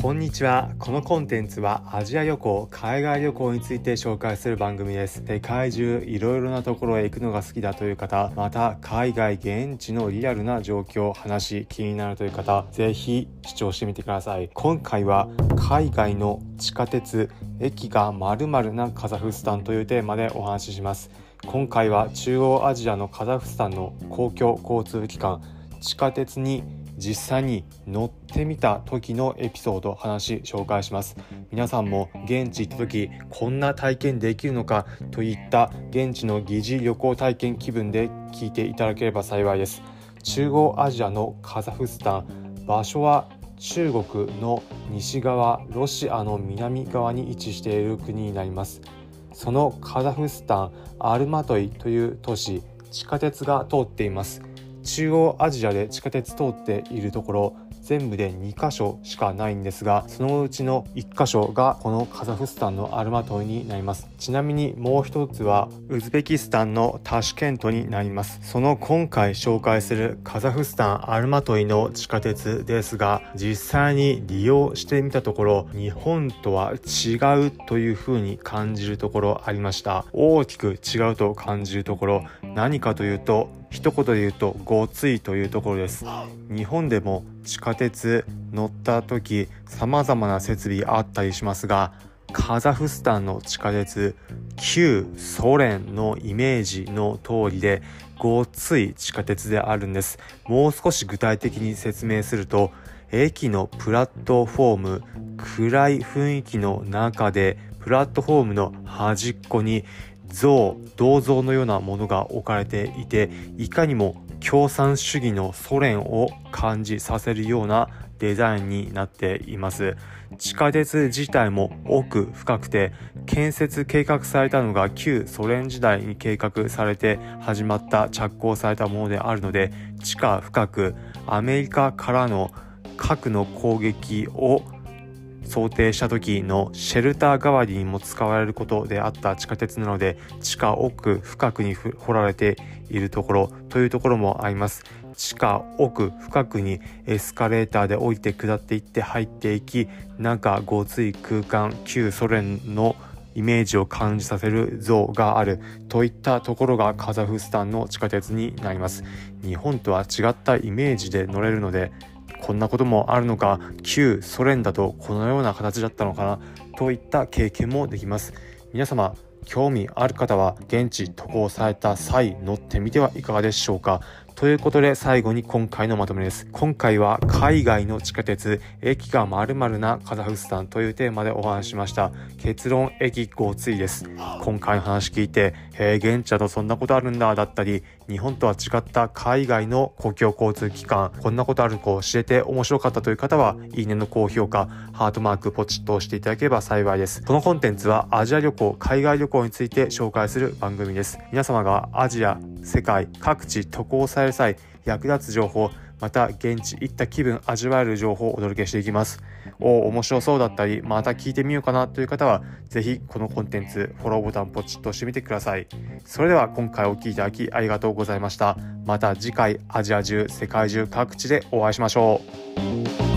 こんにちは。このコンテンツはアジア旅行海外旅行について紹介する番組です。世界中いろいろなところへ行くのが好きだという方また海外現地のリアルな状況話気になるという方ぜひ視聴してみてください。今回は海外の地下鉄駅が〇〇なカザフスタンというテーマでお話しします。今回は中央アジアのカザフスタンの公共交通機関地下鉄に実際に乗ってみた時のエピソード話紹介します。皆さんも現地行った時こんな体験できるのかといった現地の疑似旅行体験気分で聞いていただければ幸いです。中央アジアのカザフスタン場所は中国の西側ロシアの南側に位置している国になります。そのカザフスタンアルマトイという都市地下鉄が通っています。中央アジアで地下鉄通っているところ全部で2箇所しかないんですがそのうちの1箇所がこのカザフスタンのアルマトイになります。ちなみにもう一つはウズベキスタンのタシケントになります。その今回紹介するカザフスタンアルマトイの地下鉄ですが実際に利用してみたところ日本とは違うという風に感じるところありました。大きく違うと感じるところ何かというと一言で言うとごついというところです。日本でも地下鉄乗った時様々な設備あったりしますがカザフスタンの地下鉄旧ソ連のイメージの通りでごっつい地下鉄であるんです。もう少し具体的に説明すると駅のプラットフォーム暗い雰囲気の中でプラットフォームの端っこに像銅像のようなものが置かれていていかにも共産主義のソ連を感じさせるようなデザインになっています。地下鉄自体も奥深くて建設計画されたのが旧ソ連時代に計画されて始まった着工されたものであるので地下深くアメリカからの核の攻撃を想定した時のシェルター代わりにも使われることであった地下鉄なので地下奥深くに掘られているところというところもあります。地下奥深くにエスカレーターで降りて下っていって入っていき中ごつい空間旧ソ連のイメージを感じさせる像がある。といったところがカザフスタンの地下鉄になります。日本とは違ったイメージで乗れるのでこんなこともあるのか。旧ソ連だとこのような形だったのかな。といった経験もできます。皆様興味ある方は現地渡航された際乗ってみてはいかがでしょうか。ということで最後に今回のまとめです。今回は海外の地下鉄、駅が〇〇なカザフスタンというテーマでお話しました。結論、駅ごついです。今回の話聞いて、へえ、現地だとそんなことあるんだ、だったり、日本とは違った海外の公共交通機関、こんなことある子知れて面白かったという方は、いいねの高評価、ハートマークポチッと押していただければ幸いです。このコンテンツはアジア旅行、海外旅行について紹介する番組です。皆様がアジア、世界各地渡航される際役立つ情報また現地行った気分味わえる情報をお届けしていきます。おお面白そうだったりまた聞いてみようかなという方は是非このコンテンツフォローボタンポチッと押してみてください。それでは今回お聴きいただきありがとうございました。また次回アジア中世界中各地でお会いしましょう。